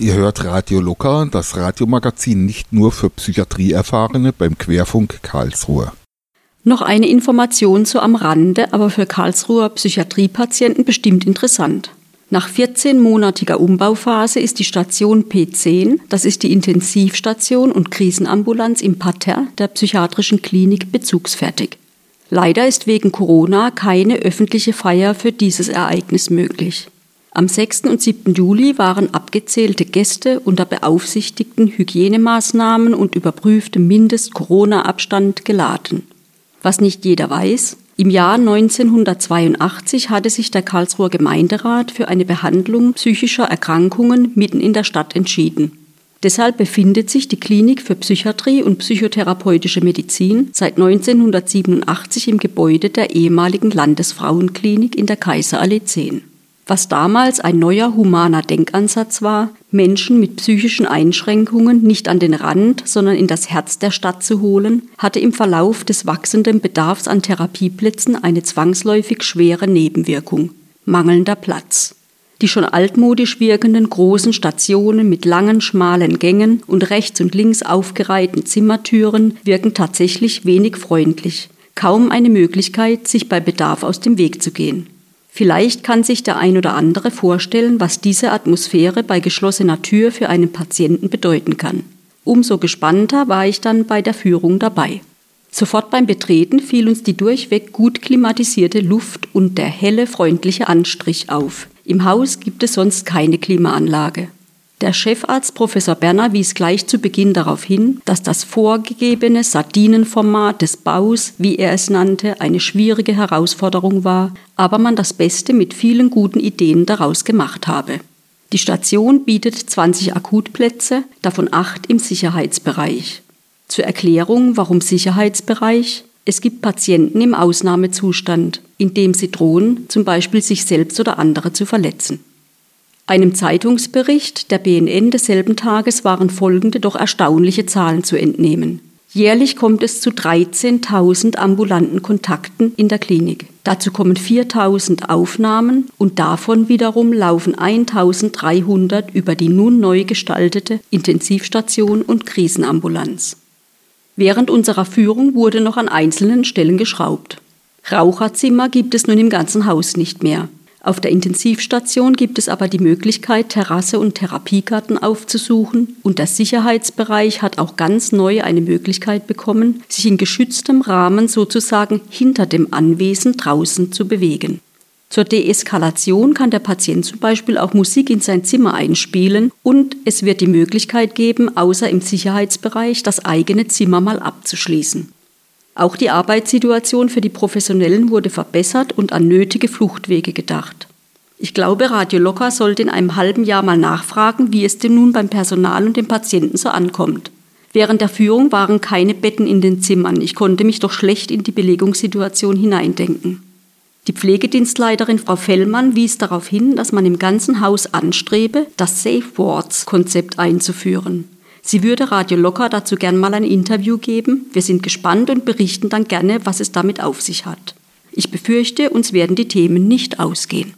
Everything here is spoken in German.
Ihr hört Radio Locker, das Radiomagazin nicht nur für Psychiatrieerfahrene beim Querfunk Karlsruhe. Noch eine Information so am Rande, aber für Karlsruher Psychiatriepatienten bestimmt interessant. Nach 14-monatiger Umbauphase ist die Station P10, das ist die Intensivstation und Krisenambulanz im Parterre der psychiatrischen Klinik, bezugsfertig. Leider ist wegen Corona keine öffentliche Feier für dieses Ereignis möglich. Am 6. und 7. Juli waren abgezählte Gäste unter beaufsichtigten Hygienemaßnahmen und überprüftem Mindest-Corona-Abstand geladen. Was nicht jeder weiß, im Jahr 1982 hatte sich der Karlsruher Gemeinderat für eine Behandlung psychischer Erkrankungen mitten in der Stadt entschieden. Deshalb befindet sich die Klinik für Psychiatrie und psychotherapeutische Medizin seit 1987 im Gebäude der ehemaligen Landesfrauenklinik in der Kaiserallee 10. Was damals ein neuer humaner Denkansatz war, Menschen mit psychischen Einschränkungen nicht an den Rand, sondern in das Herz der Stadt zu holen, hatte im Verlauf des wachsenden Bedarfs an Therapieplätzen eine zwangsläufig schwere Nebenwirkung mangelnder Platz. Die schon altmodisch wirkenden großen Stationen mit langen, schmalen Gängen und rechts und links aufgereihten Zimmertüren wirken tatsächlich wenig freundlich. Kaum eine Möglichkeit, sich bei Bedarf aus dem Weg zu gehen. Vielleicht kann sich der ein oder andere vorstellen, was diese Atmosphäre bei geschlossener Tür für einen Patienten bedeuten kann. Umso gespannter war ich dann bei der Führung dabei. Sofort beim Betreten fiel uns die durchweg gut klimatisierte Luft und der helle, freundliche Anstrich auf. Im Haus gibt es sonst keine Klimaanlage. Der Chefarzt Professor Berner wies gleich zu Beginn darauf hin, dass das vorgegebene Sardinenformat des Baus, wie er es nannte, eine schwierige Herausforderung war, aber man das Beste mit vielen guten Ideen daraus gemacht habe. Die Station bietet 20 Akutplätze, davon acht im Sicherheitsbereich. Zur Erklärung, warum Sicherheitsbereich? Es gibt Patienten im Ausnahmezustand, in dem sie drohen, zum Beispiel sich selbst oder andere zu verletzen. Einem Zeitungsbericht der BNN desselben Tages waren folgende doch erstaunliche Zahlen zu entnehmen. Jährlich kommt es zu 13.000 ambulanten Kontakten in der Klinik. Dazu kommen 4.000 Aufnahmen und davon wiederum laufen 1.300 über die nun neu gestaltete Intensivstation und Krisenambulanz. Während unserer Führung wurde noch an einzelnen Stellen geschraubt. Raucherzimmer gibt es nun im ganzen Haus nicht mehr. Auf der Intensivstation gibt es aber die Möglichkeit, Terrasse und Therapiegarten aufzusuchen und der Sicherheitsbereich hat auch ganz neu eine Möglichkeit bekommen, sich in geschütztem Rahmen sozusagen hinter dem Anwesen draußen zu bewegen. Zur Deeskalation kann der Patient zum Beispiel auch Musik in sein Zimmer einspielen und es wird die Möglichkeit geben, außer im Sicherheitsbereich das eigene Zimmer mal abzuschließen. Auch die Arbeitssituation für die Professionellen wurde verbessert und an nötige Fluchtwege gedacht. Ich glaube, Radio Locker sollte in einem halben Jahr mal nachfragen, wie es denn nun beim Personal und den Patienten so ankommt. Während der Führung waren keine Betten in den Zimmern. Ich konnte mich doch schlecht in die Belegungssituation hineindenken. Die Pflegedienstleiterin Frau Fellmann wies darauf hin, dass man im ganzen Haus anstrebe, das Safe Wards Konzept einzuführen. Sie würde Radio Locker dazu gern mal ein Interview geben. Wir sind gespannt und berichten dann gerne, was es damit auf sich hat. Ich befürchte, uns werden die Themen nicht ausgehen.